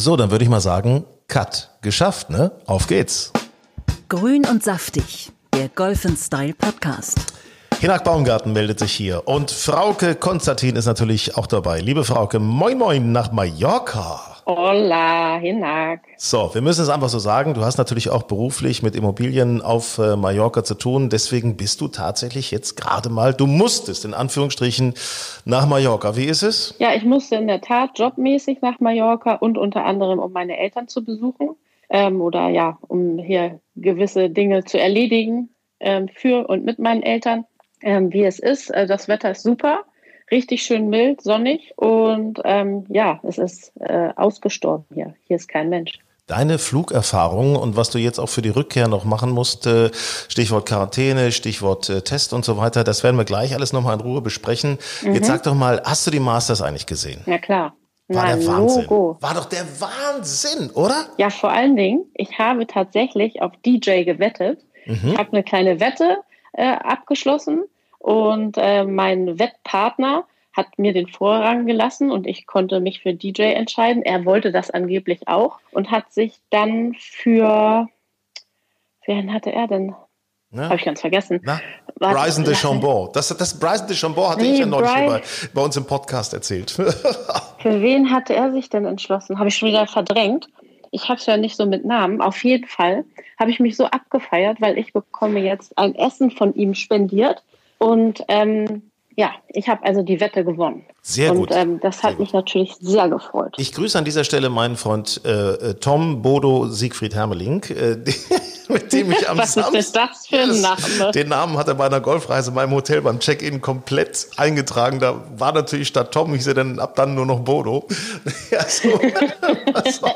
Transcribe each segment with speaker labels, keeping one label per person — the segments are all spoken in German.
Speaker 1: So, dann würde ich mal sagen, Cut. Geschafft, ne? Auf geht's.
Speaker 2: Grün und saftig, der Golf Style Podcast.
Speaker 1: Hinak Baumgarten meldet sich hier und Frauke Konstantin ist natürlich auch dabei. Liebe Frauke, moin moin nach Mallorca.
Speaker 3: Hola, Hinak.
Speaker 1: So, wir müssen es einfach so sagen, du hast natürlich auch beruflich mit Immobilien auf äh, Mallorca zu tun, deswegen bist du tatsächlich jetzt gerade mal, du musstest in Anführungsstrichen nach Mallorca. Wie ist es?
Speaker 3: Ja, ich musste in der Tat jobmäßig nach Mallorca und unter anderem, um meine Eltern zu besuchen ähm, oder ja, um hier gewisse Dinge zu erledigen ähm, für und mit meinen Eltern. Ähm, wie es ist, äh, das Wetter ist super richtig schön mild, sonnig und ähm, ja, es ist äh, ausgestorben hier. Hier ist kein Mensch.
Speaker 1: Deine Flugerfahrung und was du jetzt auch für die Rückkehr noch machen musst, äh, Stichwort Quarantäne, Stichwort äh, Test und so weiter, das werden wir gleich alles nochmal in Ruhe besprechen. Mhm. Jetzt sag doch mal, hast du die Masters eigentlich gesehen?
Speaker 3: Ja klar.
Speaker 1: War Na, der Wahnsinn. Logo. War doch der Wahnsinn, oder?
Speaker 3: Ja, vor allen Dingen, ich habe tatsächlich auf DJ gewettet. Mhm. Ich habe eine kleine Wette äh, abgeschlossen und äh, mein Wettpartner hat mir den Vorrang gelassen und ich konnte mich für DJ entscheiden. Er wollte das angeblich auch und hat sich dann für, wen hatte er denn? Ne? Habe ich ganz vergessen.
Speaker 1: Na? Bryson de Chambon. Das, das Bryson de Chambon hatte nee, ich ja neulich bei, bei uns im Podcast erzählt.
Speaker 3: für wen hatte er sich denn entschlossen? Habe ich schon wieder verdrängt. Ich habe es ja nicht so mit Namen. Auf jeden Fall habe ich mich so abgefeiert, weil ich bekomme jetzt ein Essen von ihm spendiert und ähm, ja, ich habe also die Wette gewonnen.
Speaker 1: Sehr gut.
Speaker 3: Und ähm, das hat mich natürlich sehr gefreut.
Speaker 1: Ich grüße an dieser Stelle meinen Freund äh, äh Tom Bodo Siegfried Hermeling, äh, mit dem ich am
Speaker 3: Was Samstag. Was ist das für ein Name?
Speaker 1: Den Namen hat er bei einer Golfreise in meinem Hotel beim Check-in komplett eingetragen. Da war natürlich statt Tom, ich sehe dann ab dann nur noch Bodo. ja, so. so.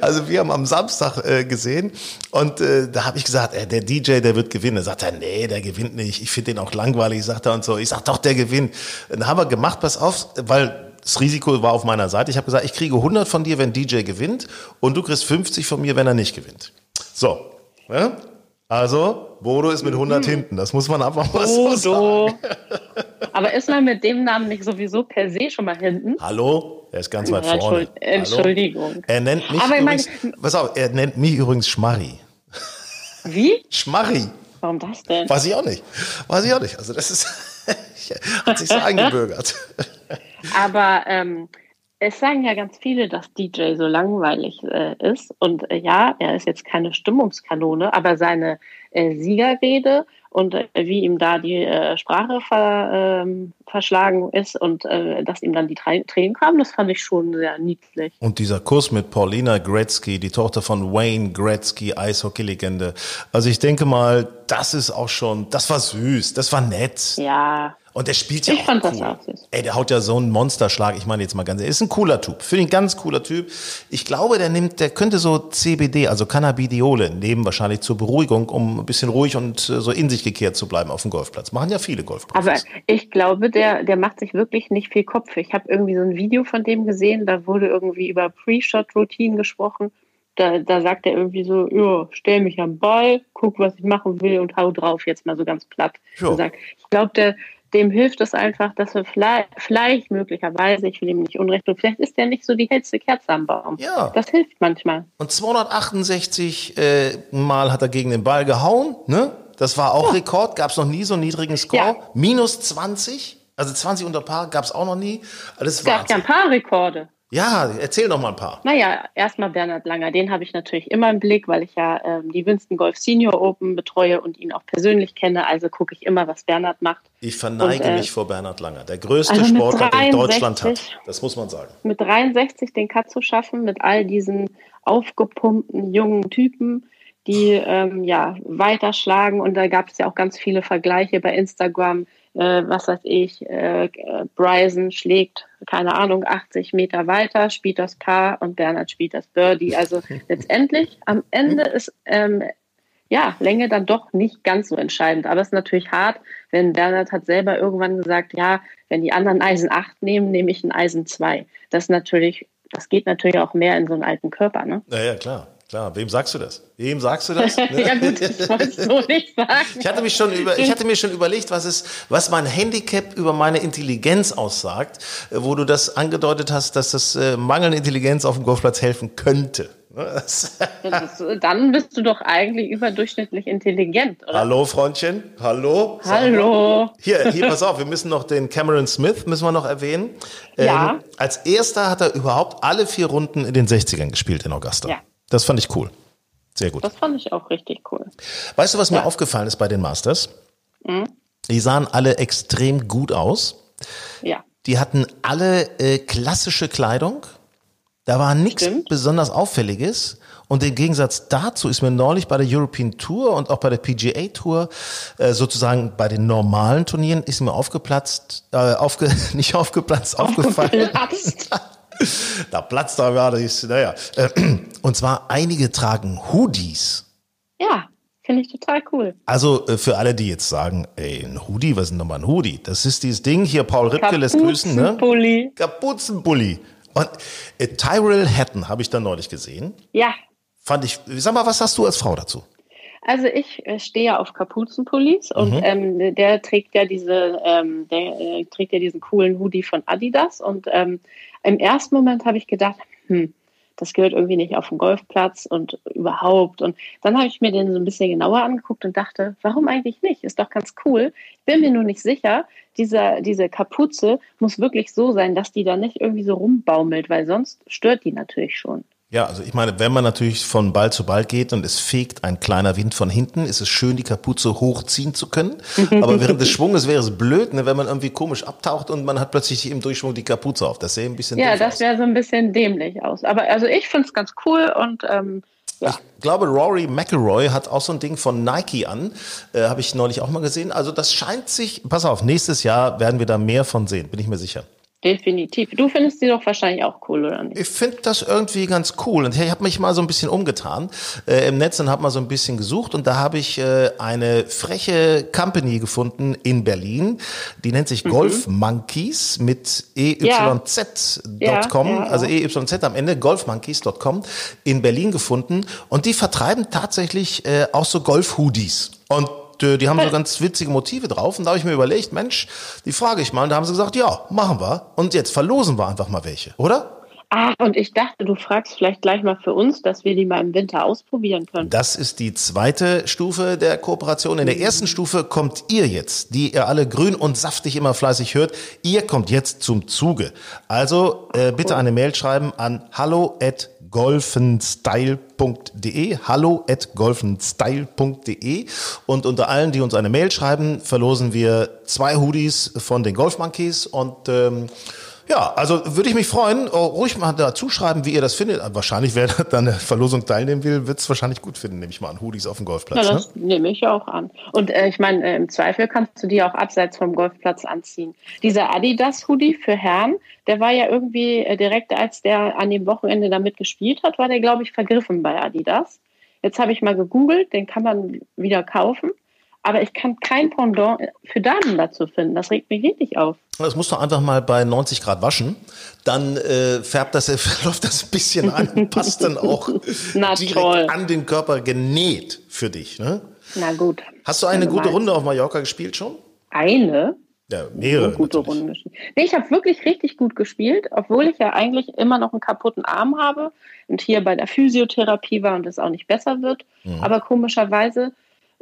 Speaker 1: Also wir haben am Samstag äh, gesehen und äh, da habe ich gesagt, äh, der DJ, der wird gewinnen. Da sagt er, nee, der gewinnt nicht. Ich finde den auch langweilig, sagt er und so. Ich sag doch, der gewinnt. Dann haben wir gemacht, pass auf, weil das Risiko war auf meiner Seite. Ich habe gesagt, ich kriege 100 von dir, wenn DJ gewinnt und du kriegst 50 von mir, wenn er nicht gewinnt. So, ja? also Bodo ist mit 100 mhm. hinten. Das muss man einfach mal Bodo. so sagen.
Speaker 3: Aber ist man mit dem Namen nicht sowieso per se schon mal hinten?
Speaker 1: Hallo? Er ist ganz weit ja, vorne.
Speaker 3: Entschuldigung. Hallo?
Speaker 1: Er nennt mich Aber übrigens, meine, pass auf, er nennt mich übrigens Schmarri.
Speaker 3: Wie?
Speaker 1: Schmarri.
Speaker 3: Warum das denn?
Speaker 1: Weiß ich auch nicht. Weiß ich auch nicht. Also das ist, hat sich so eingebürgert.
Speaker 3: Aber ähm, es sagen ja ganz viele, dass DJ so langweilig äh, ist. Und äh, ja, er ist jetzt keine Stimmungskanone, aber seine äh, Siegerrede und äh, wie ihm da die äh, Sprache ver, ähm, verschlagen ist und äh, dass ihm dann die Tränen kamen, das fand ich schon sehr niedlich.
Speaker 1: Und dieser Kuss mit Paulina Gretzky, die Tochter von Wayne Gretzky, Eishockey-Legende. Also ich denke mal, das ist auch schon, das war süß, das war nett.
Speaker 3: Ja.
Speaker 1: Und der spielt ja ich auch fand cool. Das auch süß. Ey, der haut ja so einen Monsterschlag. Ich meine jetzt mal ganz, er ist ein cooler Typ. Finde ihn ganz cooler Typ. Ich glaube, der nimmt, der könnte so CBD, also Cannabidiole nehmen, wahrscheinlich zur Beruhigung, um ein bisschen ruhig und äh, so in sich gekehrt zu bleiben auf dem Golfplatz. Machen ja viele Golfprofis.
Speaker 3: Aber ich glaube, der, der macht sich wirklich nicht viel Kopf. Ich habe irgendwie so ein Video von dem gesehen, da wurde irgendwie über Pre-Shot-Routine gesprochen. Da, da sagt er irgendwie so, ja, stell mich am Ball, guck, was ich machen will und hau drauf, jetzt mal so ganz platt. Gesagt. Ich glaube, dem hilft es einfach, dass wir vielleicht, vielleicht möglicherweise, ich will ihm nicht unrecht tun, vielleicht ist der nicht so die hellste Kerze am Baum.
Speaker 1: Ja.
Speaker 3: Das hilft manchmal.
Speaker 1: Und 268 äh, Mal hat er gegen den Ball gehauen, ne? Das war auch ja. Rekord, gab es noch nie so einen niedrigen Score. Ja. Minus 20, also 20 unter Paar gab es auch noch nie.
Speaker 3: Alles es gab ja ein paar Rekorde.
Speaker 1: Ja, erzähl doch mal ein paar.
Speaker 3: Naja, erstmal Bernhard Langer, den habe ich natürlich immer im Blick, weil ich ja ähm, die Winston Golf Senior Open betreue und ihn auch persönlich kenne. Also gucke ich immer, was Bernhard macht.
Speaker 1: Ich verneige und, äh, mich vor Bernhard Langer, der größte also Sportler, den Deutschland hat. Das muss man sagen.
Speaker 3: Mit 63 den Cut zu schaffen, mit all diesen aufgepumpten jungen Typen, die ähm, ja weiterschlagen. Und da gab es ja auch ganz viele Vergleiche bei Instagram äh, was weiß ich, äh, Bryson schlägt, keine Ahnung, 80 Meter weiter, spielt das Paar und Bernhard spielt das Birdie. Also letztendlich am Ende ist ähm, ja Länge dann doch nicht ganz so entscheidend. Aber es ist natürlich hart, wenn Bernhard hat selber irgendwann gesagt, ja, wenn die anderen Eisen 8 nehmen, nehme ich ein Eisen 2. Das ist natürlich das geht natürlich auch mehr in so einen alten Körper, ne?
Speaker 1: Ja, ja, klar. Klar. Wem sagst du das? Wem sagst du das? Ne?
Speaker 3: ja gut, ich wollte es so nicht sagen.
Speaker 1: Ich hatte, mich schon über, ich hatte mir schon überlegt, was, ist, was mein Handicap über meine Intelligenz aussagt, äh, wo du das angedeutet hast, dass das äh, mangelnde Intelligenz auf dem Golfplatz helfen könnte.
Speaker 3: Das, dann bist du doch eigentlich überdurchschnittlich intelligent, oder?
Speaker 1: Hallo, Freundchen. Hallo.
Speaker 3: Hallo.
Speaker 1: Hier, hier, pass auf, wir müssen noch den Cameron Smith, müssen wir noch erwähnen.
Speaker 3: Ja.
Speaker 1: Ähm, als erster hat er überhaupt alle vier Runden in den 60ern gespielt in Augusta.
Speaker 3: Ja.
Speaker 1: Das fand ich cool. Sehr gut.
Speaker 3: Das fand ich auch richtig cool.
Speaker 1: Weißt du, was mir aufgefallen ist bei den Masters?
Speaker 3: Mhm.
Speaker 1: Die sahen alle extrem gut aus.
Speaker 3: Ja.
Speaker 1: Die hatten alle äh, klassische Kleidung. Da war nichts besonders Auffälliges. Und im Gegensatz dazu ist mir neulich bei der European Tour und auch bei der PGA Tour, äh, sozusagen bei den normalen Turnieren, ist mir aufgeplatzt, äh, aufge, nicht aufgeplatzt, aufgefallen.
Speaker 3: Platzt.
Speaker 1: da platzt da gerade, naja. Und zwar einige tragen Hoodies.
Speaker 3: Ja, finde ich total cool.
Speaker 1: Also äh, für alle, die jetzt sagen, ey, ein Hoodie, was ist denn nochmal ein Hoodie? Das ist dieses Ding, hier Paul Ripke lässt grüßen, ne?
Speaker 3: Kapuzenpulli.
Speaker 1: Kapuzenpulli. Und äh, Tyrell Hatton habe ich da neulich gesehen.
Speaker 3: Ja,
Speaker 1: Fand ich, sag mal, was hast du als Frau dazu?
Speaker 3: Also ich äh, stehe ja auf Kapuzenpullis und
Speaker 1: Mhm.
Speaker 3: ähm, der trägt ja diese, ähm, der äh, trägt ja diesen coolen Hoodie von Adidas und ähm, im ersten Moment habe ich gedacht, hm, das gehört irgendwie nicht auf den Golfplatz und überhaupt. Und dann habe ich mir den so ein bisschen genauer angeguckt und dachte, warum eigentlich nicht? Ist doch ganz cool. Ich bin mir nur nicht sicher, dieser, diese Kapuze muss wirklich so sein, dass die da nicht irgendwie so rumbaumelt, weil sonst stört die natürlich schon.
Speaker 1: Ja, also ich meine, wenn man natürlich von Ball zu Ball geht und es fegt ein kleiner Wind von hinten, ist es schön, die Kapuze hochziehen zu können. Aber während des Schwunges wäre es blöd, ne, wenn man irgendwie komisch abtaucht und man hat plötzlich im Durchschwung die Kapuze auf. Das sähe ein bisschen
Speaker 3: Ja, das wäre so ein bisschen dämlich aus. Aber also ich finde es ganz cool und ähm, ja.
Speaker 1: Ich glaube, Rory McIlroy hat auch so ein Ding von Nike an. Äh, Habe ich neulich auch mal gesehen. Also das scheint sich, pass auf, nächstes Jahr werden wir da mehr von sehen, bin ich mir sicher.
Speaker 3: Definitiv. Du findest die doch wahrscheinlich auch cool, oder nicht?
Speaker 1: Ich finde das irgendwie ganz cool. Und ich habe mich mal so ein bisschen umgetan äh, im Netz und habe mal so ein bisschen gesucht. Und da habe ich äh, eine freche Company gefunden in Berlin. Die nennt sich Golf Monkeys mit eyz.com,
Speaker 3: Ja, ja,
Speaker 1: also
Speaker 3: ja.
Speaker 1: EYZ am Ende, golfmonkeys.com in Berlin gefunden. Und die vertreiben tatsächlich äh, auch so Golf-Hoodies. Und die haben so ganz witzige Motive drauf. Und da habe ich mir überlegt, Mensch, die frage ich mal. Und da haben sie gesagt, ja, machen wir. Und jetzt verlosen wir einfach mal welche, oder?
Speaker 3: Ah, und ich dachte, du fragst vielleicht gleich mal für uns, dass wir die mal im Winter ausprobieren können.
Speaker 1: Das ist die zweite Stufe der Kooperation. In der ersten Stufe kommt ihr jetzt, die ihr alle grün und saftig immer fleißig hört. Ihr kommt jetzt zum Zuge. Also äh, bitte eine Mail schreiben an hallo at golfenstyle.de hallo at golfenstyle.de und unter allen, die uns eine Mail schreiben, verlosen wir zwei Hoodies von den Golf Monkeys und ähm, ja, also würde ich mich freuen, oh, ruhig mal dazu schreiben, wie ihr das findet. Wahrscheinlich, wer dann an der Verlosung teilnehmen will, wird es wahrscheinlich gut finden, nehme ich mal an. Hoodies auf dem
Speaker 3: Ja,
Speaker 1: Golfplatz. ne?
Speaker 3: das nehme ich auch an. Und äh, ich meine, äh, im Zweifel kannst du die auch abseits vom Golfplatz anziehen. Dieser Adidas-Hoodie für Herren, der war ja irgendwie äh, direkt, als der an dem Wochenende damit gespielt hat, war der, glaube ich, vergriffen bei Adidas. Jetzt habe ich mal gegoogelt, den kann man wieder kaufen. Aber ich kann kein Pendant für Damen dazu finden. Das regt mich richtig auf.
Speaker 1: Das musst du einfach mal bei 90 Grad waschen. Dann äh, färbt das, läuft das ein bisschen an und passt dann auch
Speaker 3: Na
Speaker 1: direkt
Speaker 3: toll.
Speaker 1: an den Körper genäht für dich. Ne?
Speaker 3: Na gut.
Speaker 1: Hast du eine gute. Runde auf Mallorca gespielt schon?
Speaker 3: Eine?
Speaker 1: Ja, mehrere.
Speaker 3: eine gute
Speaker 1: natürlich.
Speaker 3: Runde gespielt. Nee, ich habe wirklich richtig gut gespielt, obwohl ich ja eigentlich immer noch einen kaputten Arm habe und hier bei der Physiotherapie war und es auch nicht besser wird.
Speaker 1: Mhm.
Speaker 3: Aber komischerweise,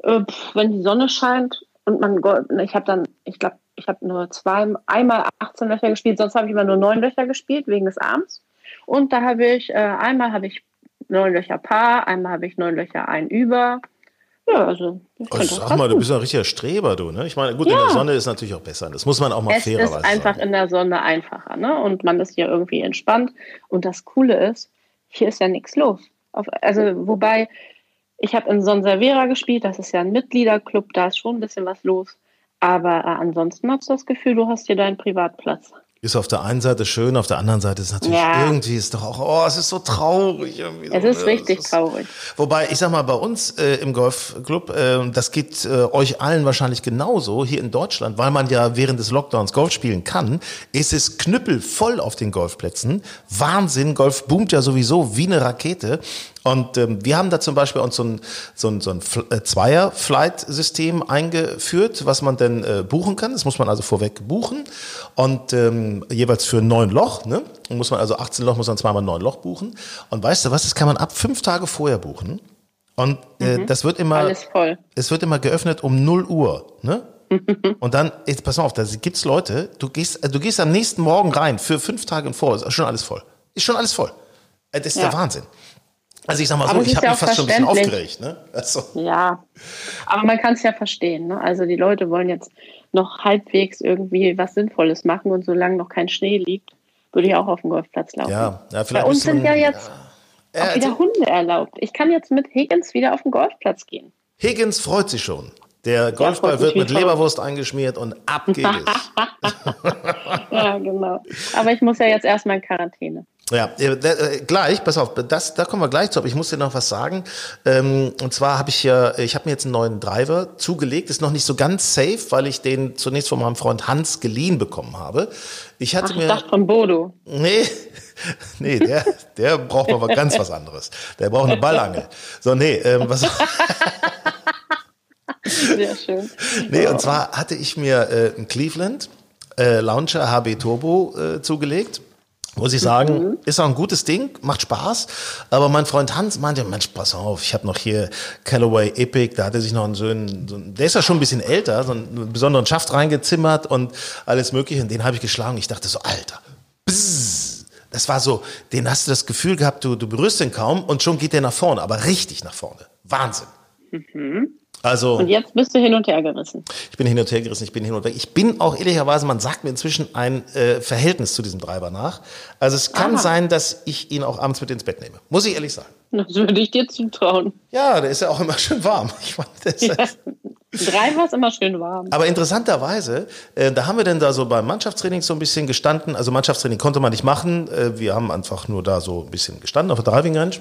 Speaker 3: wenn die Sonne scheint und man, go- ich habe dann, ich glaube, ich habe nur zwei, einmal 18 Löcher gespielt, sonst habe ich immer nur neun Löcher gespielt wegen des Arms. Und da habe ich, äh, einmal habe ich neun Löcher Paar, einmal habe ich neun Löcher ein über. Ja, also das
Speaker 1: sag mal, du bist ein richtiger Streber, du. Ne? Ich meine, gut, in
Speaker 3: Ja.
Speaker 1: der Sonne ist natürlich auch besser. Das muss man auch mal
Speaker 3: Es ist
Speaker 1: fairerweise
Speaker 3: einfach
Speaker 1: sagen.
Speaker 3: in der Sonne einfacher, ne? Und man ist hier irgendwie entspannt. Und das Coole ist, hier ist ja nichts los. Auf, also, wobei, ich habe in Sonservera gespielt, das ist ja ein Mitgliederclub, da ist schon ein bisschen was los. Aber äh, ansonsten hast du das Gefühl, du hast hier deinen Privatplatz.
Speaker 1: Ist auf der einen Seite schön, auf der anderen Seite ist natürlich
Speaker 3: Ja.
Speaker 1: irgendwie ist doch auch, oh, es ist so traurig. Irgendwie so,
Speaker 3: Es ist
Speaker 1: ne?
Speaker 3: richtig
Speaker 1: Es ist-
Speaker 3: traurig.
Speaker 1: Wobei, ich sag mal, bei uns äh, im Golfclub, äh, das geht äh, euch allen wahrscheinlich genauso hier in Deutschland, weil man ja während des Lockdowns Golf spielen kann, ist es knüppelvoll auf den Golfplätzen. Wahnsinn, Golf boomt ja sowieso wie eine Rakete. Und ähm, wir haben da zum Beispiel uns so ein, so ein, so ein äh, Zweier-Flight-System eingeführt, was man denn äh, buchen kann. Das muss man also vorweg buchen. Und ähm, jeweils für neun Loch, ne? Und muss man also 18 Loch, muss man zweimal neun Loch buchen. Und weißt du was, das kann man ab fünf Tage vorher buchen. Und äh, das wird immer,
Speaker 3: Alles voll.
Speaker 1: es wird immer geöffnet um 0 Uhr, ne? Und dann, jetzt pass mal auf, da gibt's Leute, du gehst, äh, du gehst am nächsten Morgen rein für fünf Tage im Voraus, ist schon alles voll. Ist schon alles voll. Äh, Das ist
Speaker 3: Ja.
Speaker 1: der Wahnsinn. Also ich sag mal so, ich habe
Speaker 3: ja
Speaker 1: mich fast schon ein bisschen aufgeregt, ne? Also,
Speaker 3: Ja, aber man kann es ja verstehen. Ne? Also die Leute wollen jetzt noch halbwegs irgendwie was Sinnvolles machen und solange noch kein Schnee liegt, würde ich auch auf dem Golfplatz laufen.
Speaker 1: ja, ja,
Speaker 3: Bei
Speaker 1: vielleicht
Speaker 3: uns
Speaker 1: müsste
Speaker 3: sind ja jetzt
Speaker 1: Äh,
Speaker 3: auch wieder Hunde erlaubt. Ich kann jetzt mit Higgins wieder auf den Golfplatz gehen.
Speaker 1: Higgins freut sich schon. Der Golfball wird mit. Leberwurst eingeschmiert und ab geht es.
Speaker 3: Ja, genau. Aber ich muss ja jetzt erstmal in Quarantäne.
Speaker 1: Ja, äh, äh, gleich, pass auf, das, da kommen wir gleich zu, aber ich muss dir noch was sagen. Ähm, und zwar habe ich ja, ich habe mir jetzt einen neuen Driver zugelegt, ist noch nicht so ganz safe, weil ich den zunächst von meinem Freund Hans geliehen bekommen habe. Ich hatte
Speaker 3: Ach, ich
Speaker 1: mir,
Speaker 3: dachte von Bodo.
Speaker 1: nee, nee, der, der braucht mal was ganz was anderes. Der braucht eine Ballangel. So, nee, ähm, was,
Speaker 3: Sehr schön.
Speaker 1: Nee, und zwar hatte ich mir äh, einen Cleveland äh, Launcher HB Turbo äh, zugelegt. Muss ich sagen, ist auch ein gutes Ding, macht Spaß. Aber mein Freund Hans meinte, Mensch, pass auf, ich habe noch hier Callaway Epic, da hatte sich noch einen Söhnen, so einen, der ist ja schon ein bisschen älter, so einen besonderen Schaft reingezimmert und alles mögliche. Und den habe ich geschlagen. Ich dachte so, Alter, bzzz. das war so, den hast du das Gefühl gehabt, du, du berührst den kaum und schon geht der nach vorne, aber richtig nach vorne. Wahnsinn. Also.
Speaker 3: Und jetzt bist du hin und her gerissen.
Speaker 1: Ich bin hin und her gerissen, ich bin hin und weg. Ich bin auch ehrlicherweise, man sagt mir inzwischen ein äh, Verhältnis zu diesem Treiber nach. Also es kann
Speaker 3: Aha.
Speaker 1: sein, dass ich ihn auch abends mit ins Bett nehme. Muss ich ehrlich sagen.
Speaker 3: Das würde ich dir zutrauen.
Speaker 1: Ja, der ist ja auch immer schön warm. Ich meine, ist,
Speaker 3: Ja. Drei war es immer schön warm.
Speaker 1: Aber interessanterweise, äh, da haben wir denn da so beim Mannschaftstraining so ein bisschen gestanden. Also Mannschaftstraining konnte man nicht machen. Äh, wir haben einfach nur da so ein bisschen gestanden auf der Driving Range.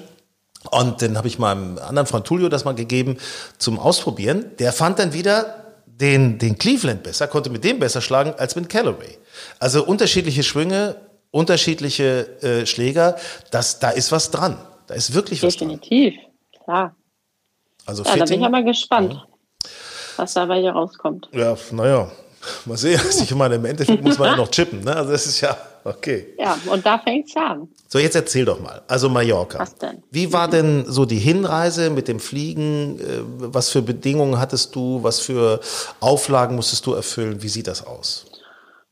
Speaker 1: Und dann habe ich meinem anderen Freund Tulio das mal gegeben zum Ausprobieren. Der fand dann wieder den, den Cleveland besser, konnte mit dem besser schlagen als mit Callaway. Also unterschiedliche Schwünge, unterschiedliche äh, Schläger, das, da ist was dran. Da ist wirklich was dran.
Speaker 3: Definitiv. Klar.
Speaker 1: Also
Speaker 3: Ja, da bin ich aber gespannt, was dabei hier rauskommt.
Speaker 1: Ja, naja, mal sehen. Also Ich meine, im Endeffekt muss man ja noch chippen. Ne? Also das ist ja okay.
Speaker 3: Ja, und da fängt es an.
Speaker 1: So, jetzt erzähl doch mal. Also Mallorca.
Speaker 3: Was denn?
Speaker 1: Wie war denn so die Hinreise mit dem Fliegen? Äh, Was für Bedingungen hattest du? Was für Auflagen musstest du erfüllen? Wie sieht das aus?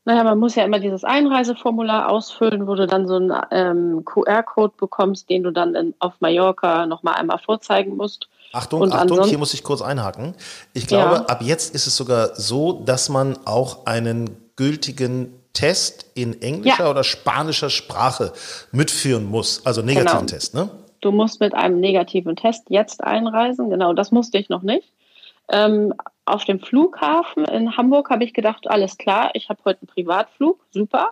Speaker 3: Naja, man muss ja immer dieses Einreiseformular ausfüllen, wo du dann so einen ähm, QR-Code bekommst, den du dann in, auf Mallorca nochmal einmal vorzeigen musst.
Speaker 1: Achtung,
Speaker 3: Und
Speaker 1: Achtung, hier muss ich kurz einhaken. Ich glaube,
Speaker 3: Ja.
Speaker 1: ab jetzt ist es sogar so, dass man auch einen gültigen Test in englischer
Speaker 3: Ja.
Speaker 1: oder spanischer Sprache mitführen muss. Also negativen
Speaker 3: Genau.
Speaker 1: Test, ne?
Speaker 3: Du musst mit einem negativen Test jetzt einreisen. Genau, das musste ich noch nicht. Ähm, auf dem Flughafen in Hamburg habe ich gedacht, alles klar, ich habe heute einen Privatflug, super.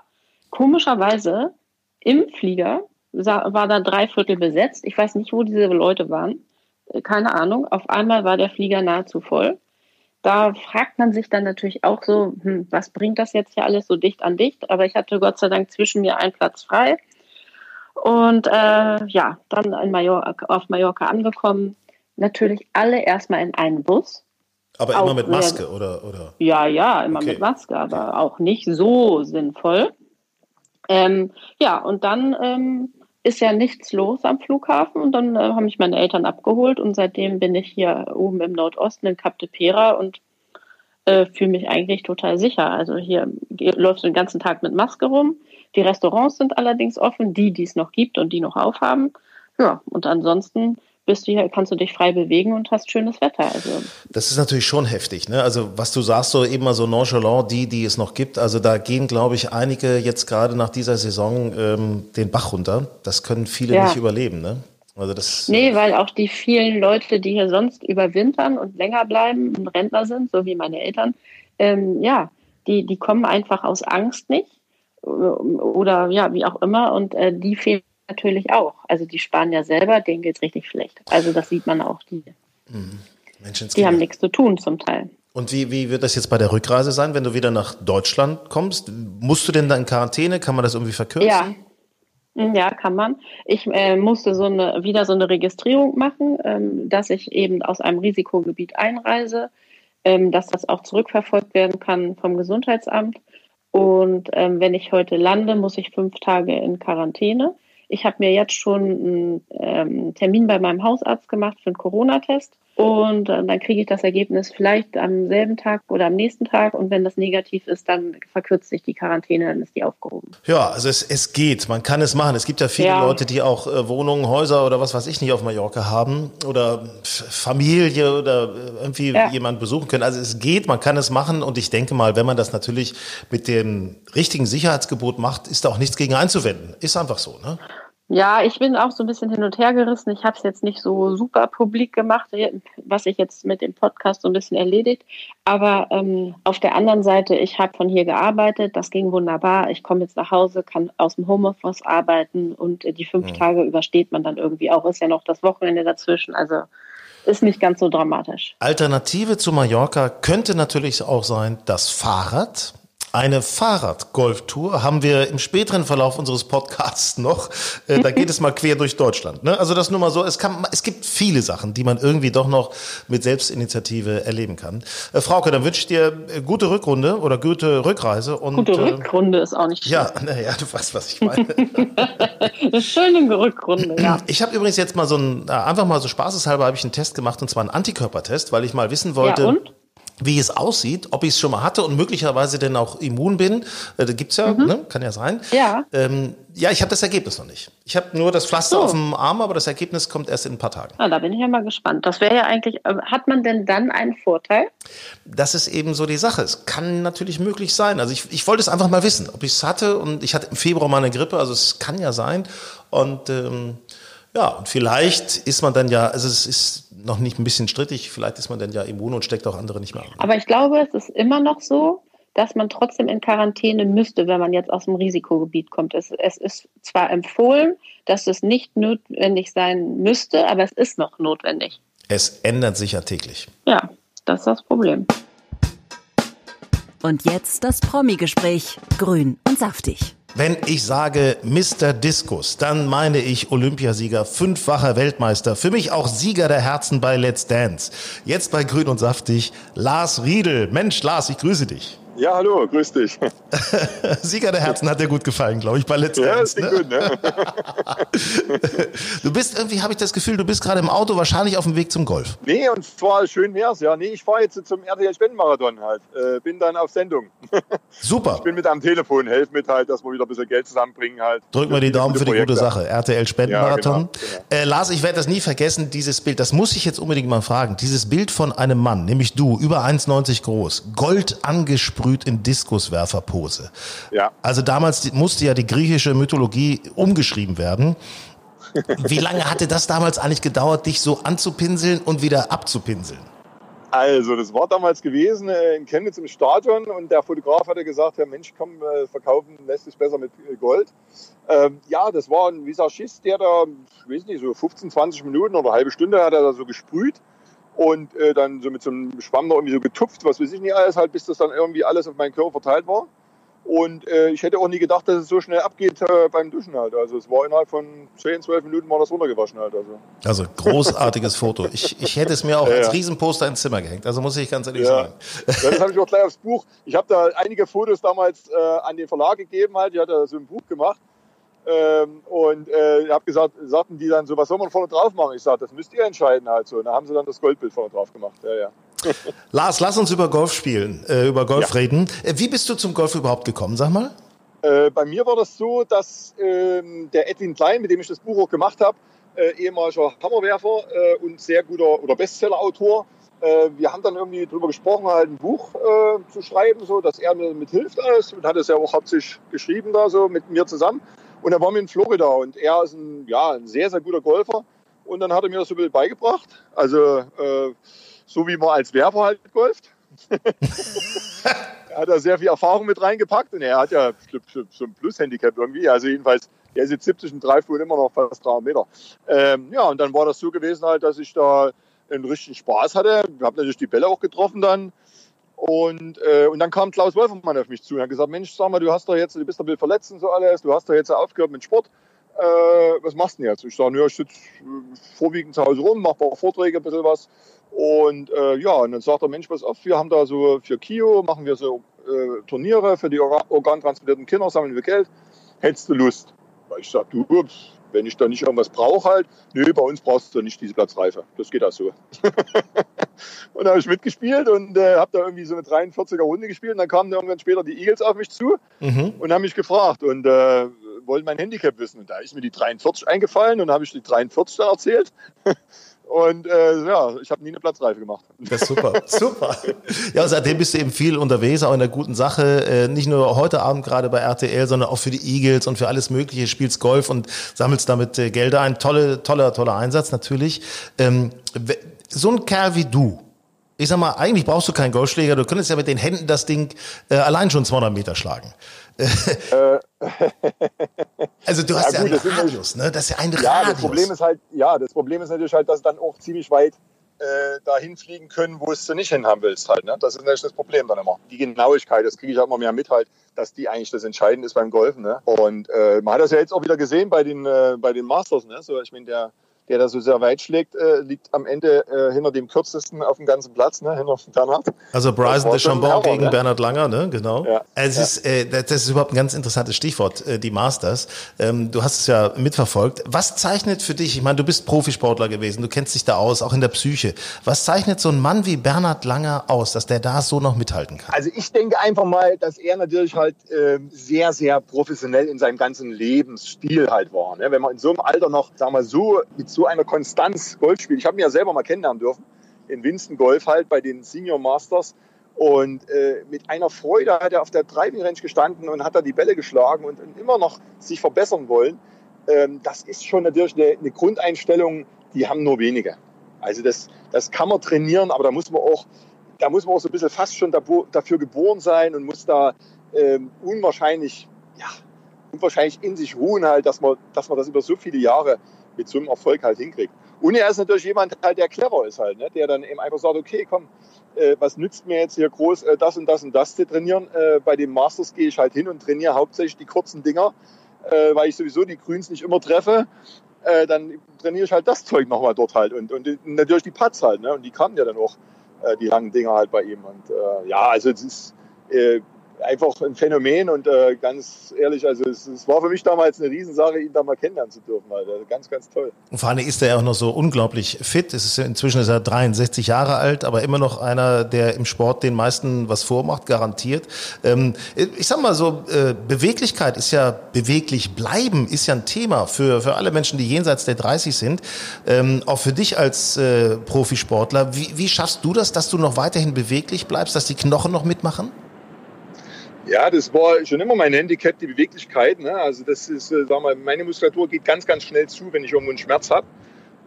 Speaker 3: Komischerweise im Flieger war da drei Viertel besetzt. Ich weiß nicht, wo diese Leute waren. Äh, Keine Ahnung. Auf einmal war der Flieger nahezu voll. Da fragt man sich dann natürlich auch so, hm, was bringt das jetzt hier alles so dicht an dicht? Aber ich hatte Gott sei Dank zwischen mir einen Platz frei. Und äh, ja, dann Mallorca, auf Mallorca angekommen. Natürlich alle erstmal in einen Bus.
Speaker 1: Aber immer mit Maske oder, oder?
Speaker 3: Ja, ja, immer
Speaker 1: Okay.
Speaker 3: mit Maske, aber auch nicht so sinnvoll. Ähm, ja, und dann ähm, ist ja nichts los am Flughafen und dann äh, haben mich meine Eltern abgeholt und seitdem bin ich hier oben im Nordosten in Cap de Pera und äh, fühle mich eigentlich total sicher. Also hier läufst du den ganzen Tag mit Maske rum. Die Restaurants sind allerdings offen, die, die es noch gibt und die noch aufhaben. Ja, und ansonsten bist du hier, kannst du dich frei bewegen und hast schönes Wetter. Also
Speaker 1: Das ist natürlich schon heftig, ne? Also was du sagst, so eben mal so nonchalant, die, die es noch gibt. Also da gehen, glaube ich, einige jetzt gerade nach dieser Saison ähm, den Bach runter. Das können viele
Speaker 3: Ja.
Speaker 1: nicht überleben, ne? Also das.
Speaker 3: Nee, weil auch die vielen Leute, die hier sonst überwintern und länger bleiben und Rentner sind, so wie meine Eltern, ähm, ja, die, die kommen einfach aus Angst nicht. oder ja, wie auch immer. Und äh, die fehlen natürlich auch. Also die Spanier selber, denen geht es richtig schlecht. Also das sieht man auch. Die, mhm. die haben nichts zu tun zum Teil.
Speaker 1: Und wie, wie wird das jetzt bei der Rückreise sein, wenn du wieder nach Deutschland kommst? Musst du denn da in Quarantäne? Kann man das irgendwie verkürzen?
Speaker 3: Ja, hm, ja, kann man. Ich äh, musste so eine, wieder so eine Registrierung machen, ähm, dass ich eben aus einem Risikogebiet einreise, ähm, dass das auch zurückverfolgt werden kann vom Gesundheitsamt. Und ähm, wenn ich heute lande, muss ich fünf Tage in Quarantäne. Ich habe mir jetzt schon einen ähm, Termin bei meinem Hausarzt gemacht für einen Corona-Test. Und dann kriege ich das Ergebnis vielleicht am selben Tag oder am nächsten Tag. Und wenn das negativ ist, dann verkürzt sich die Quarantäne, dann ist die aufgehoben.
Speaker 1: Ja, also es, es geht. Man kann es machen. Es gibt ja viele ja. Leute, die auch äh, Wohnungen, Häuser oder was weiß ich nicht auf Mallorca haben oder Familie oder äh, irgendwie ja. jemand besuchen können. Also es geht, man kann es machen. Und ich denke mal, wenn man das natürlich mit dem richtigen Sicherheitsgebot macht, ist da auch nichts gegen einzuwenden. Ist einfach so, ne?
Speaker 3: Ja, ich bin auch so ein bisschen hin und her gerissen. Ich habe es jetzt nicht so super publik gemacht, was ich jetzt mit dem Podcast so ein bisschen erledigt. Aber ähm, auf der anderen Seite, ich habe von hier gearbeitet, das ging wunderbar. Ich komme jetzt nach Hause, kann aus dem Homeoffice arbeiten und die fünf mhm. Tage übersteht man dann irgendwie auch. Ist ja noch das Wochenende dazwischen. Also ist nicht ganz so dramatisch.
Speaker 1: Alternative zu Mallorca könnte natürlich auch sein das Fahrrad. Eine Fahrradgolftour haben wir im späteren Verlauf unseres Podcasts noch. Äh, da geht es mal quer durch Deutschland. Ne? Also das nur mal so. Es, kann, es gibt viele Sachen, die man irgendwie doch noch mit Selbstinitiative erleben kann. Äh, Frauke, dann wünsche ich dir äh, gute Rückrunde oder gute Rückreise. Und,
Speaker 3: gute äh, Rückrunde ist auch nicht schlecht.
Speaker 1: Ja, naja, du weißt, was ich meine.
Speaker 3: Eine schöne Rückrunde, ja.
Speaker 1: Ich habe übrigens jetzt mal so ein, einfach mal so spaßeshalber habe ich einen Test gemacht und zwar einen Antikörpertest, weil ich mal wissen wollte. Ja, und? Wie es aussieht, ob ich es schon mal hatte und möglicherweise denn auch immun bin. Äh, da gibt's ja, mhm. ne? kann ja sein.
Speaker 3: Ja.
Speaker 1: Ähm, ja, ich habe das Ergebnis noch nicht. Ich habe nur das Pflaster so. auf dem Arm, aber das Ergebnis kommt erst in ein paar Tagen.
Speaker 3: Ah, da bin ich ja mal gespannt. Das wäre ja eigentlich, äh, hat man denn dann einen Vorteil?
Speaker 1: Das ist eben so die Sache. Es kann natürlich möglich sein. Also ich, ich wollte es einfach mal wissen, ob ich es hatte und ich hatte im Februar mal eine Grippe, also es kann ja sein. Und ähm, ja, und vielleicht ist man dann ja, also es ist noch nicht ein bisschen strittig, vielleicht ist man dann ja immun und steckt auch andere nicht mehr an.
Speaker 3: Aber ich glaube, es ist immer noch so, dass man trotzdem in Quarantäne müsste, wenn man jetzt aus dem Risikogebiet kommt. Es, es ist zwar empfohlen, dass es nicht notwendig sein müsste, aber es ist noch notwendig.
Speaker 1: Es ändert sich ja täglich.
Speaker 3: Ja, das ist das Problem.
Speaker 2: Und jetzt das Promi-Gespräch. Grün und saftig.
Speaker 1: Wenn ich sage Mr. Diskus, dann meine ich Olympiasieger, fünffacher Weltmeister, für mich auch Sieger der Herzen bei Let's Dance. Jetzt bei Grün und Saftig, Lars Riedel. Mensch, Lars, ich grüße dich.
Speaker 4: Ja, hallo, grüß dich.
Speaker 1: Sieger der Herzen hat dir gut gefallen, glaube ich, bei Let's Dance. Ja, ist ne? gut, ne? du bist irgendwie, habe ich das Gefühl, du bist gerade im Auto, wahrscheinlich auf dem Weg zum Golf.
Speaker 4: Nee, und zwar schön wär's, ja. Nee, ich fahre jetzt zum RTL Spendenmarathon halt. Äh, bin dann auf Sendung.
Speaker 1: Super.
Speaker 4: Ich bin mit am Telefon, helfe mit halt, dass wir wieder ein bisschen Geld zusammenbringen halt.
Speaker 1: Drück mal die Daumen für die Projekte. gute Sache. RTL Spendenmarathon. Ja, genau, genau. Äh, Lars, ich werde das nie vergessen, dieses Bild, das muss ich jetzt unbedingt mal fragen. Dieses Bild von einem Mann, nämlich du, über 1,90 groß, Gold angesprüht in Diskus Schwertwerferpose. Ja. Also damals musste ja die griechische Mythologie umgeschrieben werden. Wie lange hatte das damals eigentlich gedauert, dich so anzupinseln und wieder abzupinseln?
Speaker 4: Also, das war damals gewesen äh, in Chemnitz im Stadion und der Fotograf hatte gesagt, ja Mensch, komm, äh, verkaufen lässt sich besser mit äh, Gold. Ähm, ja, das war ein Visagist, der da, ich weiß nicht, so 15, 20 Minuten oder eine halbe Stunde hat er da so gesprüht und äh, dann so mit so einem Schwamm noch irgendwie so getupft, was weiß ich nicht alles, halt, bis das dann irgendwie alles auf meinen Körper verteilt war. Und äh, ich hätte auch nie gedacht, dass es so schnell abgeht äh, beim Duschen halt. Also es war innerhalb von 10, 12 Minuten war das runtergewaschen halt. Also,
Speaker 1: also großartiges Foto. Ich, ich hätte es mir auch ja, als ja. Riesenposter ins Zimmer gehängt. Also muss ich ganz ehrlich ja. sagen.
Speaker 4: Ja, das habe ich auch gleich aufs Buch. Ich habe da einige Fotos damals äh, an den Verlag gegeben halt. Ich hatte so ein Buch gemacht. Ähm, und äh, ich habe gesagt, sagten die dann so, was soll man vorne drauf machen? Ich sage, das müsst ihr entscheiden halt so. Und da haben sie dann das Goldbild vorne drauf gemacht. Ja, ja.
Speaker 1: Lars, lass uns über Golf spielen, äh, über Golf ja. reden. Äh, wie bist du zum Golf überhaupt gekommen, sag mal?
Speaker 4: Äh, bei mir war das so, dass ähm, der Edwin Klein, mit dem ich das Buch auch gemacht habe, äh, ehemaliger Hammerwerfer äh, und sehr guter oder Bestseller-Autor, wir haben dann irgendwie darüber gesprochen, halt ein Buch zu schreiben, so dass er mir mit hilft alles und hat es ja auch hauptsächlich geschrieben da so mit mir zusammen. Und er war mir in Florida und er ist ein, ja, ein sehr, sehr guter Golfer. Und dann hat er mir das so ein bisschen beigebracht. Also äh, so wie man als Werfer halt golft. hat er sehr viel Erfahrung mit reingepackt und er hat ja so ein Plus-Handicap irgendwie. Also jedenfalls, er ist jetzt 70 und drei Fuß immer noch fast 300 Meter. Ähm, ja, und dann war das so gewesen halt, dass ich da einen richtigen Spaß hatte. Ich habe natürlich die Bälle auch getroffen dann. Und, äh, und dann kam Klaus Wolfermann auf mich zu und hat gesagt, Mensch, sag mal, du hast doch jetzt, du bist doch verletzt und so alles, du hast doch jetzt aufgehört mit Sport. Äh, was machst du denn jetzt? Ich sage, ja, ich sitze äh, vorwiegend zu Hause rum, mache ein paar Vorträge, ein bisschen was. Und äh, ja, und dann sagt der Mensch, pass auf, wir haben da so für Kio, machen wir so äh, Turniere für die organtransplantierten Kinder, sammeln wir Geld. Hättest du Lust? Ich sage, du, wenn ich da nicht irgendwas brauche halt, nö, bei uns brauchst du nicht diese Platzreife. Das geht auch so. und da habe ich mitgespielt und äh, habe da irgendwie so eine 43er Runde gespielt. Und dann kamen irgendwann später die Eagles auf mich zu mhm. und haben mich gefragt und äh, wollten mein Handicap wissen. Und da ist mir die 43 eingefallen und habe ich die 43 dann erzählt. Und äh, ja, ich habe nie eine Platzreife gemacht.
Speaker 1: Das ist super, super. Ja, seitdem bist du eben viel unterwegs, auch in der guten Sache. Äh, nicht nur heute Abend gerade bei RTL, sondern auch für die Eagles und für alles Mögliche. Spielst Golf und sammelst damit äh, Gelder ein. Tolle, toller, toller Einsatz natürlich. Ähm, so ein Kerl wie du, ich sag mal, eigentlich brauchst du keinen Golfschläger. Du könntest ja mit den Händen das Ding äh, allein schon 200 Meter schlagen. Äh. also du hast ja, gut, ja einen Radius, ne? Das ist ja ein
Speaker 4: ja, Radius. Das Problem ist halt, ja, das Problem ist natürlich halt, dass dann auch ziemlich weit äh, dahin fliegen können, wo es du nicht hinhaben willst halt. Ne? Das ist natürlich das Problem dann immer. Die Genauigkeit, das kriege ich halt immer mehr mit halt, dass die eigentlich das Entscheidende ist beim Golfen. Ne? Und äh, man hat das ja jetzt auch wieder gesehen bei den, äh, bei den Masters. Ne? So, ich meine, der der da so sehr weit schlägt, äh, liegt am Ende äh, hinter dem kürzesten auf dem ganzen Platz, ne, hinter Bernhard.
Speaker 1: Also Bryson de Chambon gegen ne? Bernhard Langer, ne? genau. Ja. Es ja. Ist, äh, das ist überhaupt ein ganz interessantes Stichwort, äh, die Masters. Ähm, du hast es ja mitverfolgt. Was zeichnet für dich, ich meine, du bist Profisportler gewesen, du kennst dich da aus, auch in der Psyche. Was zeichnet so ein Mann wie Bernhard Langer aus, dass der da so noch mithalten kann?
Speaker 4: Also ich denke einfach mal, dass er natürlich halt äh, sehr, sehr professionell in seinem ganzen Lebensstil halt war. Ne? Wenn man in so einem Alter noch, sagen wir so, mit so so einer Konstanz Golf spielt. Ich habe mich ja selber mal kennenlernen dürfen in Winston Golf halt bei den Senior Masters. Und äh, mit einer Freude hat er auf der Driving Range gestanden und hat da die Bälle geschlagen und, und immer noch sich verbessern wollen. Ähm, das ist schon natürlich eine, eine, Grundeinstellung, die haben nur wenige. Also das, das kann man trainieren, aber da muss man auch, da muss man auch so ein bisschen fast schon dafür geboren sein und muss da ähm, unwahrscheinlich, ja, unwahrscheinlich in sich ruhen halt, dass man, dass man das über so viele Jahre mit so einem Erfolg halt hinkriegt. Und er ist natürlich jemand halt, der clever ist halt, ne? der dann eben einfach sagt, okay, komm, äh, was nützt mir jetzt hier groß äh, das und das und das zu trainieren? Äh, bei den Masters gehe ich halt hin und trainiere hauptsächlich die kurzen Dinger, äh, weil ich sowieso die Grüns nicht immer treffe. Äh, dann trainiere ich halt das Zeug nochmal dort halt und, und natürlich die Putts halt. Ne? Und die kamen ja dann auch, äh, die langen Dinger halt bei ihm. Und ja, also es ist einfach ein Phänomen und äh, ganz ehrlich, also es, es, war für mich damals eine Riesensache, ihn da mal kennenlernen zu dürfen. Also ganz, ganz toll.
Speaker 1: Und vor allem ist er ja auch noch so unglaublich fit. Es ist, inzwischen ist er 63 Jahre alt, aber immer noch einer, der im Sport den meisten was vormacht, garantiert. Ähm, ich sag mal so, äh, Beweglichkeit ist ja, beweglich bleiben ist ja ein Thema für, für alle Menschen, die jenseits der 30 sind. Ähm, auch für dich als äh, Profisportler. Wie, wie schaffst du das, dass du noch weiterhin beweglich bleibst, dass die Knochen noch mitmachen?
Speaker 4: Ja, das war schon immer mein Handicap, die Beweglichkeit. Ne? Also das ist, äh, sag mal, meine Muskulatur geht ganz, ganz schnell zu, wenn ich irgendwo einen Schmerz habe.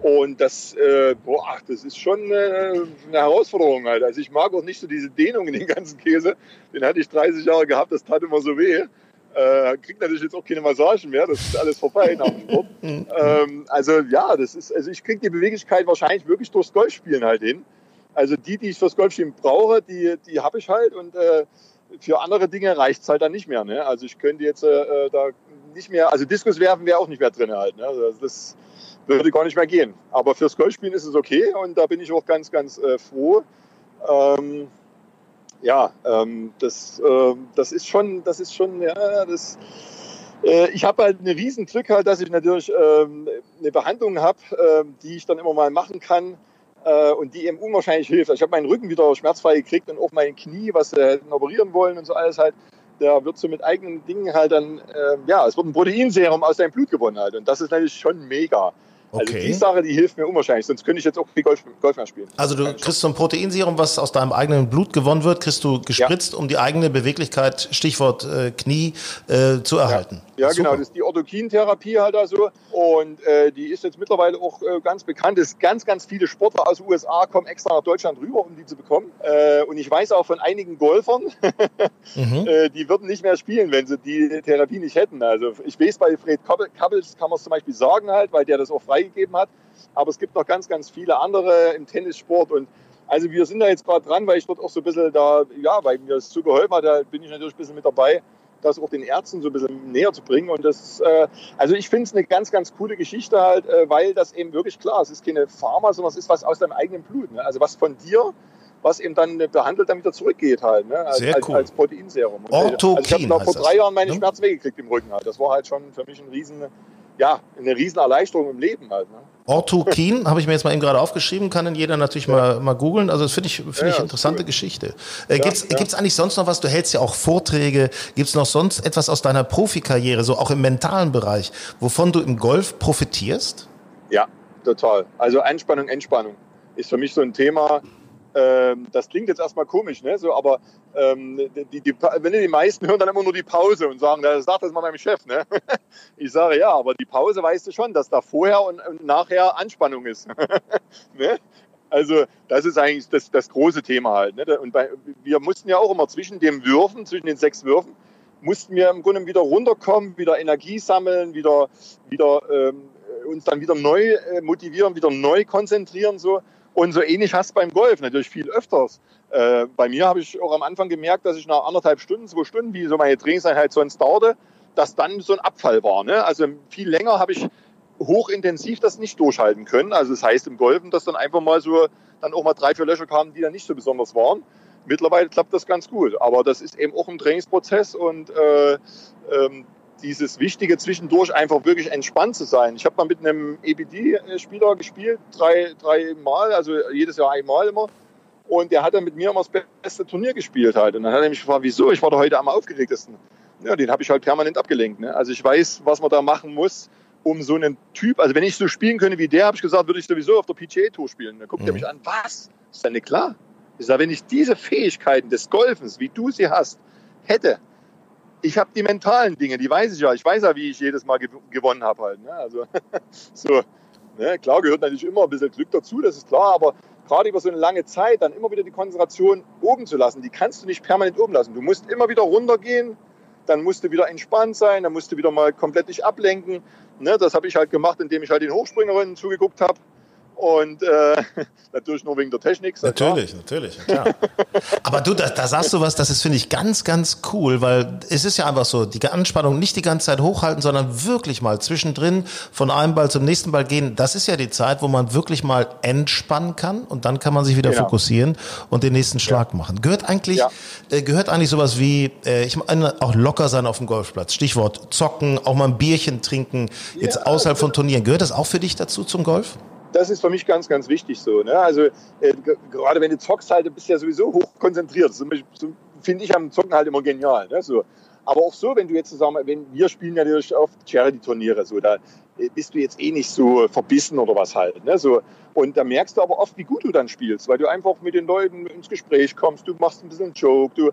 Speaker 4: Und das, äh, boah, das ist schon äh, eine Herausforderung halt. Also ich mag auch nicht so diese Dehnung in den ganzen Käse. Den hatte ich 30 Jahre gehabt, das tat immer so weh. Äh, kriegt natürlich jetzt auch keine Massagen mehr, das ist alles vorbei nach dem Sport. ähm, also ja, das ist, also ich kriege die Beweglichkeit wahrscheinlich wirklich durchs Golfspielen halt hin. Also die, die ich fürs Golfspielen brauche, die, die habe ich halt und äh, für andere Dinge reicht es halt dann nicht mehr. Ne? Also ich könnte jetzt äh, da nicht mehr, also Diskus werfen wäre auch nicht mehr drin halt. Ne? Also das würde gar nicht mehr gehen. Aber fürs Golfspielen ist es okay und da bin ich auch ganz, ganz äh, froh. Ähm, ja, ähm, das, äh, das ist schon, das ist schon, ja, das. Äh, ich habe halt eine riesen Glück halt, dass ich natürlich ähm, eine Behandlung habe, ähm, die ich dann immer mal machen kann äh, und die eben unwahrscheinlich hilft. Also ich habe meinen Rücken wieder schmerzfrei gekriegt und auch mein Knie, was sie hätten operieren wollen und so alles halt. Da wird so mit eigenen Dingen halt dann, äh, ja, es wird ein Proteinserum aus deinem Blut gewonnen halt. Und das ist natürlich schon mega. Also okay. Also die Sache, die hilft mir unwahrscheinlich, sonst könnte ich jetzt auch viel Golf, Golf mehr spielen.
Speaker 1: Also du kriegst so ein Proteinserum, was aus deinem eigenen Blut gewonnen wird, kriegst du gespritzt, ja. um die eigene Beweglichkeit, Stichwort äh, Knie, äh, zu erhalten.
Speaker 4: Ja. Ja, Super. genau, das ist die Orthokin-Therapie halt also. Und äh, die ist jetzt mittlerweile auch äh, ganz bekannt. Es ganz, ganz viele Sportler aus den USA kommen extra nach Deutschland rüber, um die zu bekommen. Äh, und ich weiß auch von einigen Golfern, mhm. Äh, die würden nicht mehr spielen, wenn sie die Therapie nicht hätten. Also ich weiß, bei Fred Kabbels kann man es zum Beispiel sagen halt, weil der das auch freigegeben hat. Aber es gibt noch ganz, ganz viele andere im Tennissport und also wir sind da jetzt gerade dran, weil ich dort auch so ein bisschen da, ja, weil mir das so geholfen hat, da bin ich natürlich ein bisschen mit dabei, das auch den Ärzten so ein bisschen näher zu bringen. Und das, äh, also ich finde es eine ganz, ganz coole Geschichte halt, äh, weil das eben wirklich klar, es ist keine Pharma, sondern es ist was aus deinem eigenen Blut. Ne? Also was von dir was eben dann behandelt dann wieder zurückgeht halt, ne? als,
Speaker 1: Sehr cool.
Speaker 4: als, als Proteinserum.
Speaker 1: Orthokin
Speaker 4: also ich habe noch vor drei Jahren meine ne? Schmerzen weggekriegt im Rücken halt. Das war halt schon für mich ein riesen, ja, eine riesen Erleichterung im Leben halt. Ne?
Speaker 1: Orthokin habe ich mir jetzt mal eben gerade aufgeschrieben, kann dann jeder natürlich ja. mal, mal googeln. Also das finde ich, finde ja, ich interessante cool. Geschichte. Äh, ja, gibt's, gibt's eigentlich sonst noch was? Du hältst ja auch Vorträge. Gibt's noch sonst etwas aus deiner Profikarriere, so auch im mentalen Bereich, wovon du im Golf profitierst?
Speaker 4: Ja, total. Also Entspannung, Entspannung ist für mich so ein Thema. Ähm, das klingt jetzt erstmal komisch, ne? So, aber ähm, die, die, wenn die meisten hören dann immer nur die Pause und sagen, das sagt das mal meinem Chef. Ne? Ich sage ja, aber die Pause weißt du schon, dass da vorher und, nachher Anspannung ist. ne? Also das ist eigentlich das, das große Thema halt. Ne? Und bei, wir mussten ja auch immer zwischen den Würfen, zwischen den sechs Würfen, mussten wir im Grunde wieder runterkommen, wieder Energie sammeln, wieder, wieder ähm, uns dann wieder neu äh, motivieren, wieder neu konzentrieren so. Und so ähnlich hast du beim Golf natürlich viel öfters. Äh, bei mir habe ich auch am Anfang gemerkt, dass ich nach anderthalb Stunden, zwei Stunden, wie so meine Trainingseinheit sonst dauerte, dass dann so ein Abfall war. Ne? Also viel länger habe ich hochintensiv das nicht durchhalten können. Also das heißt im Golfen, dass dann einfach mal so, dann auch mal drei, vier Löcher kamen, die dann nicht so besonders waren. Mittlerweile klappt das ganz gut. Aber das ist eben auch ein Trainingsprozess und äh, ähm, dieses Wichtige zwischendurch einfach wirklich entspannt zu sein. Ich habe mal mit einem EBD-Spieler gespielt, drei, drei Mal, also jedes Jahr einmal immer. Und der hat dann mit mir immer das beste Turnier gespielt halt. Und dann hat er mich gefragt, wieso? Ich war doch heute am aufgeregtesten. Ja, den habe ich halt permanent abgelenkt. Ne? Also ich weiß, was man da machen muss, um so einen Typ, also wenn ich so spielen könnte wie der, habe ich gesagt, würde ich sowieso auf der PGA-Tour spielen. Dann guckt mhm. er mich an, was? Ist denn nicht klar? Ich sage, wenn ich diese Fähigkeiten des Golfens, wie du sie hast, hätte, ich habe die mentalen Dinge, die weiß ich ja. Ich weiß ja, wie ich jedes Mal gewonnen habe halt. Ne? Also so, ne? klar gehört natürlich immer ein bisschen Glück dazu, das ist klar, aber gerade über so eine lange Zeit dann immer wieder die Konzentration oben zu lassen, die kannst du nicht permanent oben lassen. Du musst immer wieder runtergehen, dann musst du wieder entspannt sein, dann musst du wieder mal komplett dich ablenken. Ne? Das habe ich halt gemacht, indem ich halt den Hochspringerinnen zugeguckt habe und äh, natürlich nur wegen der Technik.
Speaker 1: Natürlich, natürlich, klar. Aber du, da, da sagst du was, das ist, finde ich, ganz, ganz cool, weil es ist ja einfach so, die Anspannung nicht die ganze Zeit hochhalten, sondern wirklich mal zwischendrin von einem Ball zum nächsten Ball gehen. Das ist ja die Zeit, wo man wirklich mal entspannen kann und dann kann man sich wieder genau. fokussieren und den nächsten Schlag ja. machen. Gehört eigentlich, ja. äh, gehört eigentlich sowas wie, äh, ich meine, auch locker sein auf dem Golfplatz. Stichwort zocken, auch mal ein Bierchen trinken, jetzt ja, außerhalb von Turnieren. Gehört das auch für dich dazu zum Golf?
Speaker 4: Das ist für mich ganz, ganz wichtig so. Ne? Also äh, gerade wenn du zockst halt, bist du ja sowieso hoch konzentriert. So, so finde ich am Zocken halt immer genial. Ne? So. Aber auch so, wenn du jetzt zusammen, wenn wir spielen ja natürlich oft Charity-Turniere, so da äh, bist du jetzt eh nicht so verbissen oder was halt. Ne? So, und da merkst du aber oft, wie gut du dann spielst, weil du einfach mit den Leuten ins Gespräch kommst, du machst ein bisschen einen Joke, du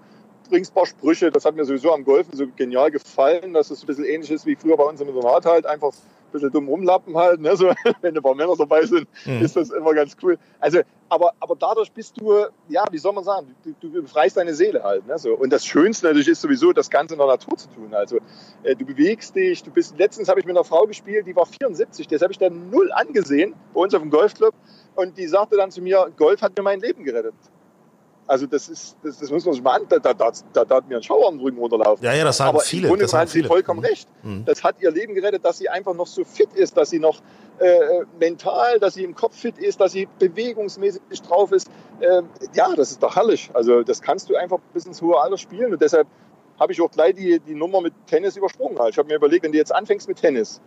Speaker 4: bringst ein paar Sprüche. Das hat mir sowieso am Golfen so genial gefallen, dass es ein bisschen ähnlich ist wie früher bei uns im Internat halt, einfach ein bisschen dumm rumlappen halt. Ne? So, wenn ein paar Männer dabei sind, mhm. ist das immer ganz cool. Also, aber, aber dadurch bist du, ja, wie soll man sagen, du, du befreist deine Seele halt. Ne? So. Und das Schönste natürlich ist sowieso, das Ganze in der Natur zu tun. Also äh, du bewegst dich, du bist, letztens habe ich mit einer Frau gespielt, die war 74, das habe ich dann null angesehen bei uns auf dem Golfclub. Und die sagte dann zu mir, Golf hat mir mein Leben gerettet. Also das ist, das, das muss man sich mal an, da, da, da, da hat mir ein Schauer am Rücken runterlaufen.
Speaker 1: Ja, ja, das haben
Speaker 4: Aber
Speaker 1: viele.
Speaker 4: Im Grunde das haben sie vollkommen mhm. recht. Mhm. Das hat ihr Leben gerettet, dass sie einfach noch so fit ist, dass sie noch äh, mental, dass sie im Kopf fit ist, dass sie bewegungsmäßig drauf ist. Äh, ja, das ist doch herrlich. Also das kannst du einfach bis ins hohe Alter spielen und deshalb habe ich auch gleich die, die Nummer mit Tennis übersprungen. Ich habe mir überlegt, wenn du jetzt anfängst mit Tennis,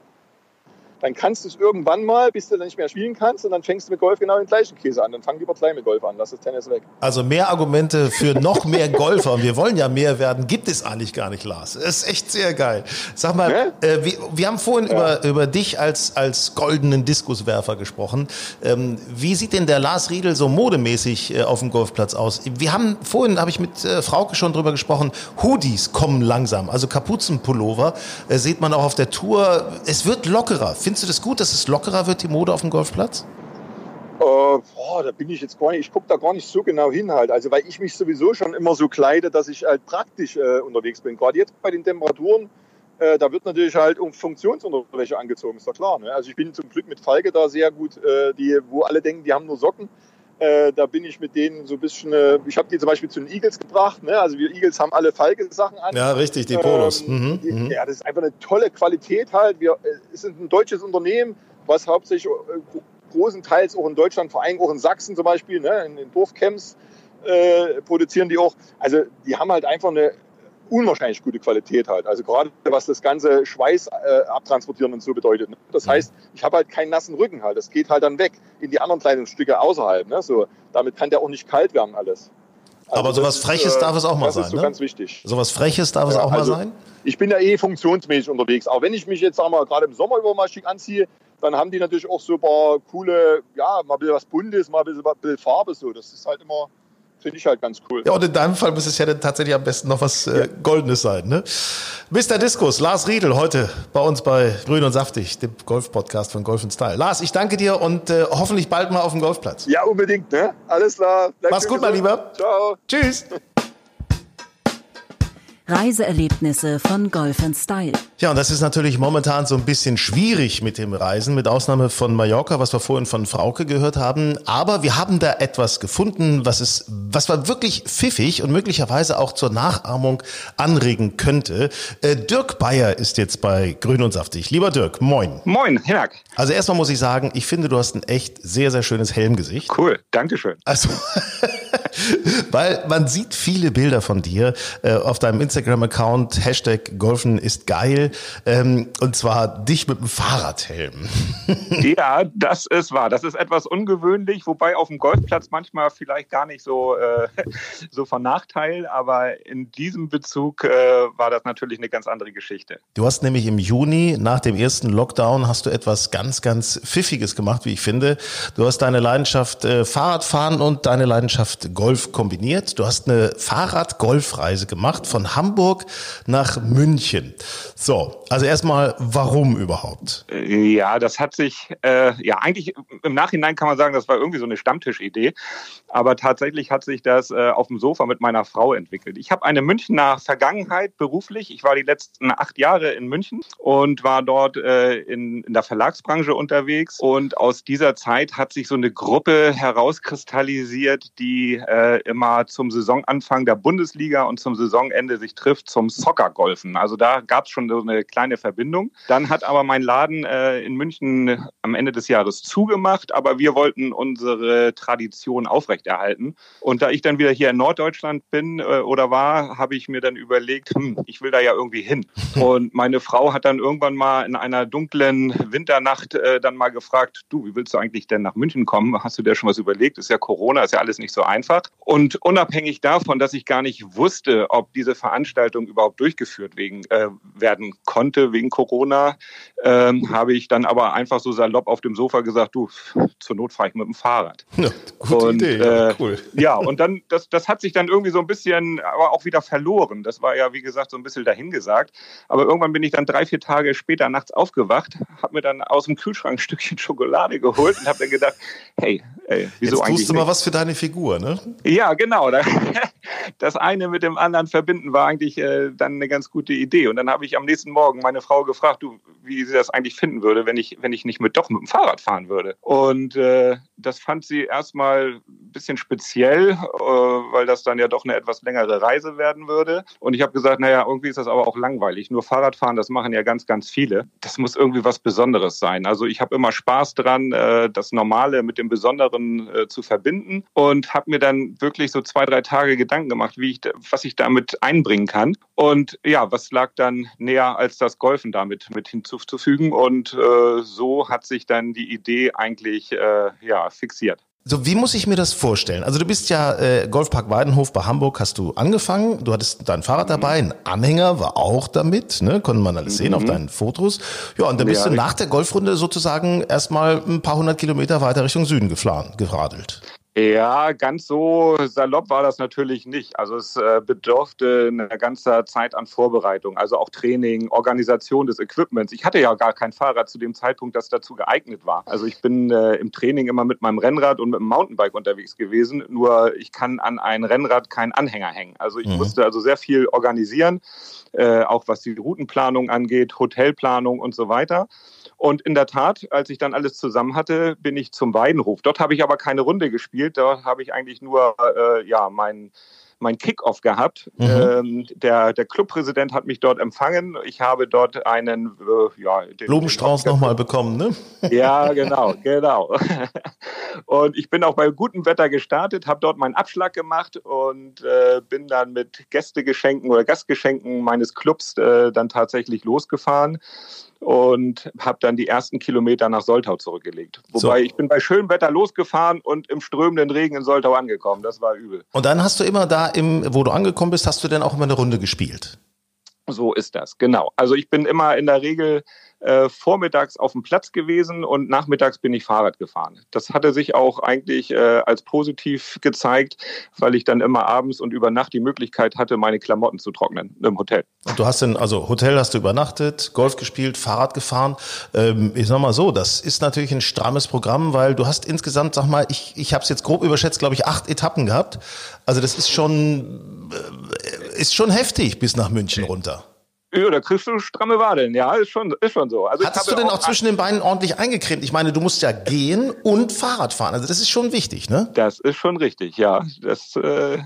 Speaker 4: dann kannst du es irgendwann mal, bis du dann nicht mehr spielen kannst und dann fängst du mit Golf genau den gleichen Käse an. Dann fang lieber gleich mit Golf an, lass das Tennis weg.
Speaker 1: Also mehr Argumente für noch mehr Golfer und wir wollen ja mehr werden, gibt es eigentlich gar nicht, Lars. Das ist echt sehr geil. Sag mal, ne? äh, wir, wir, haben vorhin ja. über, über dich als, als goldenen Diskuswerfer gesprochen. Ähm, wie sieht denn der Lars Riedel so modemäßig äh, auf dem Golfplatz aus? Wir haben vorhin, habe ich mit äh, Frauke schon drüber gesprochen, Hoodies kommen langsam, also Kapuzenpullover äh, sieht man auch auf der Tour. Es wird lockerer. Findest du das gut, dass es lockerer wird, die Mode auf dem Golfplatz?
Speaker 4: Äh, boah, da bin ich jetzt gar nicht, ich gucke da gar nicht so genau hin halt. Also weil ich mich sowieso schon immer so kleide, dass ich halt praktisch äh, unterwegs bin. Gerade jetzt bei den Temperaturen, äh, da wird natürlich halt um Funktionsunterwäsche angezogen, ist doch klar. Ne? Also ich bin zum Glück mit Falke da sehr gut, äh, die, wo alle denken, die haben nur Socken. Äh, da bin ich mit denen so ein bisschen, äh, ich habe die zum Beispiel zu den Eagles gebracht. Ne? Also wir Eagles haben alle Falke-Sachen an.
Speaker 1: Ja, richtig, die Polos.
Speaker 4: Ähm, mhm, mhm. ja, das ist einfach eine tolle Qualität halt. Wir äh, sind ein deutsches Unternehmen, was hauptsächlich äh, großenteils auch in Deutschland, vor allem auch in Sachsen zum Beispiel, ne? in den Dorfcamps äh, produzieren die auch. Also die haben halt einfach eine unwahrscheinlich gute Qualität halt. Also gerade was das ganze Schweiß äh, abtransportieren und so bedeutet. Ne? Das mhm. heißt, ich habe halt keinen nassen Rücken halt. Das geht halt dann weg in die anderen Kleidungsstücke außerhalb. Ne? So, damit kann der auch nicht kalt werden alles.
Speaker 1: Also Aber sowas ist, Freches äh, darf es auch mal
Speaker 4: das
Speaker 1: sein.
Speaker 4: Das ist so
Speaker 1: ne?
Speaker 4: ganz wichtig.
Speaker 1: Sowas Freches darf ja, es auch also, mal sein?
Speaker 4: Ich bin ja eh funktionsmäßig unterwegs. Auch wenn ich mich jetzt, sagen wir, gerade im Sommer über mal schick anziehe, dann haben die natürlich auch so ein paar coole, ja, mal ein bisschen was Buntes, mal ein bisschen, ein bisschen Farbe so. Das ist halt immer, finde ich halt ganz cool.
Speaker 1: Ja, und in deinem Fall muss es ja dann tatsächlich am besten noch was äh, Goldenes sein. Ne? Mr. Diskus, Lars Riedel, heute bei uns bei Grün und Saftig, dem Golf-Podcast von Golf Style. Lars, ich danke dir und äh, hoffentlich bald mal auf dem Golfplatz.
Speaker 4: Ja, unbedingt. Ne? Alles klar.
Speaker 1: Bleib Mach's gut, mein Lieber.
Speaker 4: Ciao.
Speaker 1: Tschüss.
Speaker 2: Reiseerlebnisse von Golf Style.
Speaker 1: Ja, und das ist natürlich momentan so ein bisschen schwierig mit dem Reisen, mit Ausnahme von Mallorca, was wir vorhin von Frauke gehört haben. Aber wir haben da etwas gefunden, was es, was war wirklich pfiffig und möglicherweise auch zur Nachahmung anregen könnte. Äh, Dirk Bayer ist jetzt bei Grün und Saftig. Lieber Dirk, moin.
Speaker 5: Moin, Herr.
Speaker 1: Also erstmal muss ich sagen, ich finde, du hast ein echt sehr, sehr schönes Helmgesicht.
Speaker 5: Cool, Dankeschön.
Speaker 1: Also, weil man sieht viele Bilder von dir äh, auf deinem Instagram-Account, Hashtag Golfen ist geil, ähm, und zwar dich mit dem Fahrradhelm.
Speaker 5: ja, das ist wahr. Das ist etwas ungewöhnlich, wobei auf dem Golfplatz manchmal vielleicht gar nicht so, äh, so von Nachteil, aber in diesem Bezug äh, war das natürlich eine ganz andere Geschichte.
Speaker 1: Du hast nämlich im Juni nach dem ersten Lockdown hast du etwas ganz, ganz Pfiffiges gemacht, wie ich finde. Du hast deine Leidenschaft äh, Fahrradfahren und deine Leidenschaft Golf kombiniert. Du hast eine Fahrrad-Golfreise gemacht von Hamburg nach München. So, also erstmal, warum überhaupt?
Speaker 5: Ja, das hat sich, äh, ja, eigentlich im Nachhinein kann man sagen, das war irgendwie so eine Stammtischidee. Aber tatsächlich hat sich das äh, auf dem Sofa mit meiner Frau entwickelt. Ich habe eine Münchner Vergangenheit beruflich. Ich war die letzten acht Jahre in München und war dort äh, in, in der Verlagsbranche unterwegs. Und aus dieser Zeit hat sich so eine Gruppe herauskristallisiert, die äh, immer zum Saisonanfang der Bundesliga und zum Saisonende sich trifft zum Soccer-Golfen. Also da gab es schon so eine kleine Verbindung. Dann hat aber mein Laden äh, in München am Ende des Jahres zugemacht, aber wir wollten unsere Tradition aufrechterhalten. Und da ich dann wieder hier in Norddeutschland bin äh, oder war, habe ich mir dann überlegt, hm, ich will da ja irgendwie hin. Und meine Frau hat dann irgendwann mal in einer dunklen Winternacht äh, dann mal gefragt, du, wie willst du eigentlich denn nach München kommen? Hast du dir schon was überlegt? Ist ja Corona, ist ja alles nicht so einfach. Und unabhängig davon, dass ich gar nicht wusste, ob diese Veranstaltung überhaupt durchgeführt wegen, äh, werden konnte wegen Corona, ähm, habe ich dann aber einfach so salopp auf dem Sofa gesagt, du, zur Not fahre ich mit dem Fahrrad.
Speaker 1: Ja, gute und, Idee, ja, äh, cool.
Speaker 5: Ja, und dann, das, das hat sich dann irgendwie so ein bisschen, aber auch wieder verloren. Das war ja, wie gesagt, so ein bisschen dahingesagt. Aber irgendwann bin ich dann drei, vier Tage später nachts aufgewacht, habe mir dann aus dem Kühlschrank ein Stückchen Schokolade geholt und habe dann gedacht, hey, ey, wieso
Speaker 1: Jetzt
Speaker 5: eigentlich?
Speaker 1: tust du mal was für deine Figur, ne?
Speaker 5: Ja, genau. Das eine mit dem anderen verbinden war eigentlich äh, dann eine ganz gute Idee. Und dann habe ich am nächsten Morgen meine Frau gefragt, du, wie sie das eigentlich finden würde, wenn ich, wenn ich nicht mit doch mit dem Fahrrad fahren würde. Und äh, das fand sie erstmal bisschen speziell, äh, weil das dann ja doch eine etwas längere Reise werden würde. Und ich habe gesagt, naja, irgendwie ist das aber auch langweilig. Nur Fahrradfahren, das machen ja ganz, ganz viele. Das muss irgendwie was Besonderes sein. Also ich habe immer Spaß dran, äh, das Normale mit dem Besonderen äh, zu verbinden und habe mir dann wirklich so zwei, drei Tage Gedanken gemacht, wie ich, was ich damit einbringen kann. Und ja, was lag dann näher als das Golfen damit mit hinzuzufügen? Und äh, so hat sich dann die Idee eigentlich äh, ja, fixiert.
Speaker 1: So, wie muss ich mir das vorstellen? Also du bist ja äh, Golfpark Weidenhof bei Hamburg, hast du angefangen, du hattest dein Fahrrad dabei, ein Anhänger war auch damit, ne? konnte man alles sehen mhm. auf deinen Fotos. Ja, und dann bist ja, du nach der Golfrunde sozusagen erstmal ein paar hundert Kilometer weiter Richtung Süden gefahren, geradelt.
Speaker 5: Ja, ganz so salopp war das natürlich nicht. Also es äh, bedurfte eine ganze Zeit an Vorbereitung, also auch Training, Organisation des Equipments. Ich hatte ja gar kein Fahrrad zu dem Zeitpunkt, das dazu geeignet war. Also ich bin äh, im Training immer mit meinem Rennrad und mit dem Mountainbike unterwegs gewesen. Nur ich kann an ein Rennrad keinen Anhänger hängen. Also ich mhm. musste also sehr viel organisieren, äh, auch was die Routenplanung angeht, Hotelplanung und so weiter. Und in der Tat, als ich dann alles zusammen hatte, bin ich zum Weidenhof. Dort habe ich aber keine Runde gespielt. Dort habe ich eigentlich nur äh, ja, mein mein Kickoff gehabt. Mhm. Ähm, der, der Clubpräsident hat mich dort empfangen. Ich habe dort einen
Speaker 1: äh, ja, den, Blumenstrauß nochmal bekommen, ne?
Speaker 5: Ja, genau, genau. Und ich bin auch bei gutem Wetter gestartet, habe dort meinen Abschlag gemacht und äh, bin dann mit Gästegeschenken oder Gastgeschenken meines Clubs äh, dann tatsächlich losgefahren und habe dann die ersten Kilometer nach Soltau zurückgelegt. Wobei so. ich bin bei schönem Wetter losgefahren und im strömenden Regen in Soltau angekommen. Das war übel.
Speaker 1: Und dann hast du immer da, im, wo du angekommen bist, hast du dann auch immer eine Runde gespielt?
Speaker 5: So ist das, genau. Also ich bin immer in der Regel äh, vormittags auf dem Platz gewesen und nachmittags bin ich Fahrrad gefahren. Das hatte sich auch eigentlich äh, als positiv gezeigt, weil ich dann immer abends und über Nacht die Möglichkeit hatte, meine Klamotten zu trocknen im Hotel.
Speaker 1: Und du hast denn, also Hotel hast du übernachtet, Golf gespielt, Fahrrad gefahren. Ähm, ich sag mal so, das ist natürlich ein strammes Programm, weil du hast insgesamt, sag mal, ich, ich habe es jetzt grob überschätzt, glaube ich, acht Etappen gehabt. Also das ist schon, äh, ist schon heftig bis nach München runter.
Speaker 5: Ja, da kriegst du stramme Wadeln, ja, ist schon, ist schon so.
Speaker 1: Also Hattest du denn auch, auch zwischen den Beinen ordentlich eingecremt? Ich meine, du musst ja gehen und Fahrrad fahren. Also das ist schon wichtig, ne?
Speaker 5: Das ist schon richtig, ja. Das äh,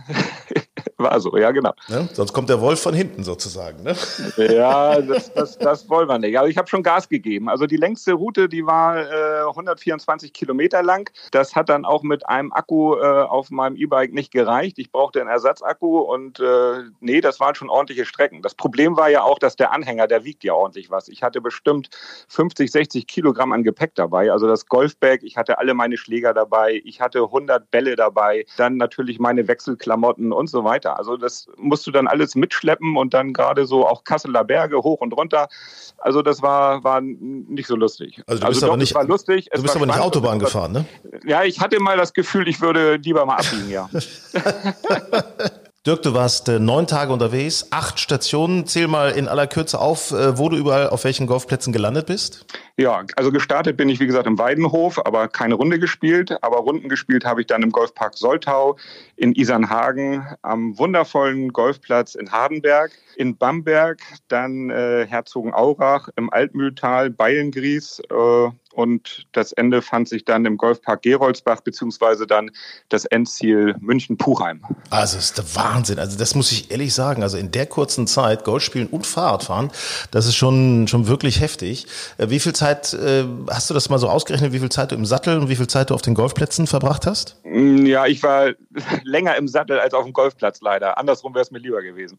Speaker 5: war so, ja, genau.
Speaker 1: Ne? Sonst kommt der Wolf von hinten sozusagen, ne?
Speaker 5: Ja, das, das, das wollen wir nicht. Also ich habe schon Gas gegeben. Also die längste Route, die war äh, 124 Kilometer lang. Das hat dann auch mit einem Akku äh, auf meinem E-Bike nicht gereicht. Ich brauchte einen Ersatzakku und äh, nee, das waren schon ordentliche Strecken. Das Problem war ja auch, dass der Anhänger, der wiegt ja ordentlich was. Ich hatte bestimmt 50, 60 Kilogramm an Gepäck dabei. Also das Golfbag, ich hatte alle meine Schläger dabei, ich hatte 100 Bälle dabei, dann natürlich meine Wechselklamotten und so weiter. Also das musst du dann alles mitschleppen und dann gerade so auch Kasseler Berge hoch und runter. Also das war, war nicht so lustig.
Speaker 1: Also du bist also aber nicht, war lustig. Du bist aber nicht Autobahn gefahren, ne?
Speaker 5: Ja, ich hatte mal das Gefühl, ich würde lieber mal abbiegen, ja.
Speaker 1: Dirk, du warst äh, neun Tage unterwegs, acht Stationen. Zähl mal in aller Kürze auf, äh, wo du überall auf welchen Golfplätzen gelandet bist.
Speaker 5: Ja, also gestartet bin ich, wie gesagt, im Weidenhof, aber keine Runde gespielt. Aber Runden gespielt habe ich dann im Golfpark Soltau, in Isernhagen, am wundervollen Golfplatz in Hardenberg, in Bamberg, dann äh, Herzogenaurach, im Altmühltal, Beilengries, äh, und das Ende fand sich dann im Golfpark Geroldsbach, beziehungsweise dann das Endziel München-Puchheim.
Speaker 1: Also das ist der Wahnsinn. Also das muss ich ehrlich sagen. Also in der kurzen Zeit Golf spielen und Fahrradfahren, das ist schon, schon wirklich heftig. Äh, wie viel Zeit, äh, hast du das mal so ausgerechnet, wie viel Zeit du im Sattel und wie viel Zeit du auf den Golfplätzen verbracht hast?
Speaker 5: Mm, ja, ich war länger im Sattel als auf dem Golfplatz leider. Andersrum wäre es mir lieber gewesen.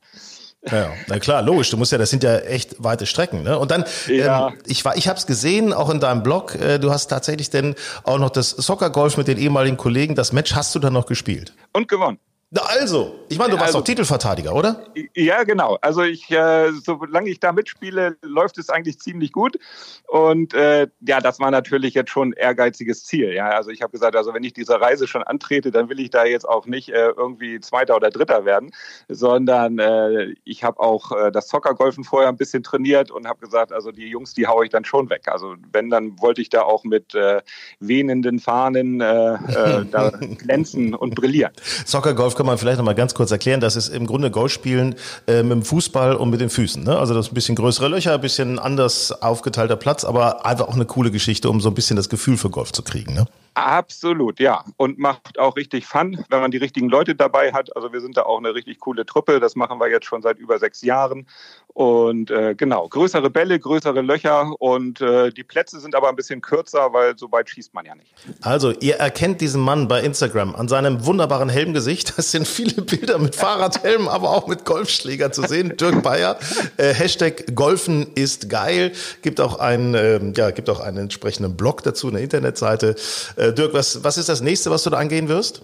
Speaker 1: Ja, na klar, logisch. Du musst ja, das sind ja echt weite Strecken. Ne? Und dann, ja. ähm, ich war, ich habe es gesehen, auch in deinem Blog. Äh, du hast tatsächlich denn auch noch das Soccer Golf mit den ehemaligen Kollegen. Das Match hast du dann noch gespielt
Speaker 5: und gewonnen.
Speaker 1: Na also, ich meine, du warst also, doch Titelverteidiger, oder?
Speaker 5: Ja, genau. Also ich, äh, solange ich da mitspiele, läuft es eigentlich ziemlich gut. Und äh, ja, das war natürlich jetzt schon ein ehrgeiziges Ziel. Ja, also ich habe gesagt, also wenn ich diese Reise schon antrete, dann will ich da jetzt auch nicht äh, irgendwie Zweiter oder Dritter werden, sondern äh, ich habe auch äh, das Zockergolfen vorher ein bisschen trainiert und habe gesagt, also die Jungs, die haue ich dann schon weg. Also wenn, dann wollte ich da auch mit äh, wehnenden Fahnen äh, äh, da glänzen und brillieren.
Speaker 1: Soccergolf kann man vielleicht noch mal ganz kurz erklären. Das ist im Grunde Golfspielen äh, mit dem Fußball und mit den Füßen. Ne? Also das ist ein bisschen größere Löcher, ein bisschen anders aufgeteilter Platz, aber einfach auch eine coole Geschichte, um so ein bisschen das Gefühl für Golf zu kriegen. Ne?
Speaker 5: Absolut, ja. Und macht auch richtig Fun, wenn man die richtigen Leute dabei hat. Also wir sind da auch eine richtig coole Truppe. Das machen wir jetzt schon seit über sechs Jahren. Und äh, genau, größere Bälle, größere Löcher und äh, die Plätze sind aber ein bisschen kürzer, weil so weit schießt man ja nicht.
Speaker 1: Also, ihr erkennt diesen Mann bei Instagram an seinem wunderbaren Helmgesicht. Das sind viele Bilder mit Fahrradhelm, aber auch mit Golfschläger zu sehen. Dirk Bayer, äh, Hashtag Golfen ist geil. Gibt auch einen, äh, ja, gibt auch einen entsprechenden Blog dazu, eine Internetseite. Äh, Dirk, was, was ist das nächste, was du da angehen wirst?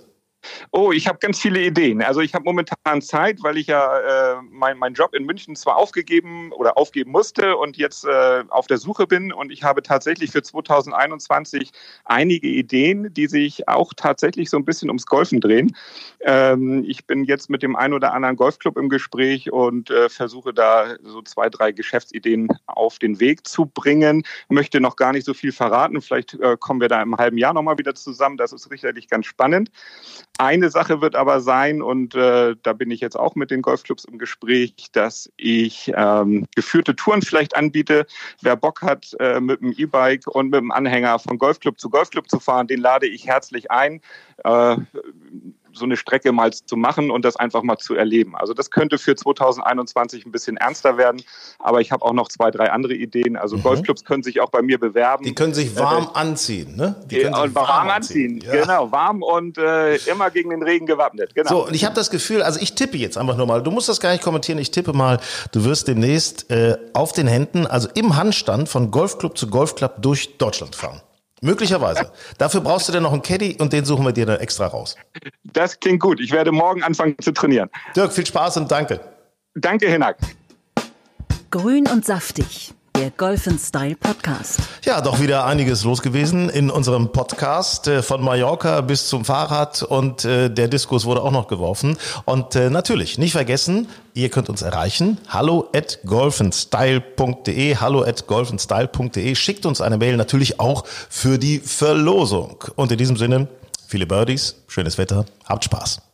Speaker 5: Oh, ich habe ganz viele Ideen. Also ich habe momentan Zeit, weil ich ja äh, meinen mein Job in München zwar aufgegeben oder aufgeben musste und jetzt äh, auf der Suche bin. Und ich habe tatsächlich für 2021 einige Ideen, die sich auch tatsächlich so ein bisschen ums Golfen drehen. Ähm, ich bin jetzt mit dem einen oder anderen Golfclub im Gespräch und äh, versuche da so zwei, drei Geschäftsideen auf den Weg zu bringen. Möchte noch gar nicht so viel verraten. Vielleicht äh, kommen wir da im halben Jahr nochmal wieder zusammen. Das ist sicherlich ganz spannend. Eine Sache wird aber sein, und äh, da bin ich jetzt auch mit den Golfclubs im Gespräch, dass ich ähm, geführte Touren vielleicht anbiete. Wer Bock hat, äh, mit dem E-Bike und mit dem Anhänger von Golfclub zu Golfclub zu fahren, den lade ich herzlich ein. Äh, so eine Strecke mal zu machen und das einfach mal zu erleben. Also das könnte für 2021 ein bisschen ernster werden, aber ich habe auch noch zwei, drei andere Ideen. Also mhm. Golfclubs können sich auch bei mir bewerben.
Speaker 1: Die können sich warm äh, anziehen, ne? Die können
Speaker 5: sich warm, warm anziehen, anziehen. Ja. genau, warm und äh, immer gegen den Regen gewappnet. Genau.
Speaker 1: So, und ich habe das Gefühl, also ich tippe jetzt einfach nur mal, du musst das gar nicht kommentieren, ich tippe mal, du wirst demnächst äh, auf den Händen, also im Handstand von Golfclub zu Golfclub durch Deutschland fahren. Möglicherweise. Dafür brauchst du dann noch einen Caddy und den suchen wir dir dann extra raus.
Speaker 5: Das klingt gut. Ich werde morgen anfangen zu trainieren.
Speaker 1: Dirk, viel Spaß und danke.
Speaker 5: Danke, Hinak.
Speaker 2: Grün und saftig der Golf Style Podcast.
Speaker 1: Ja, doch wieder einiges los gewesen in unserem Podcast äh, von Mallorca bis zum Fahrrad und äh, der Diskurs wurde auch noch geworfen. Und äh, natürlich, nicht vergessen, ihr könnt uns erreichen. Hallo at golfenstyle.de, hallo at golfenstyle.de. Schickt uns eine Mail natürlich auch für die Verlosung. Und in diesem Sinne, viele Birdies, schönes Wetter, habt Spaß.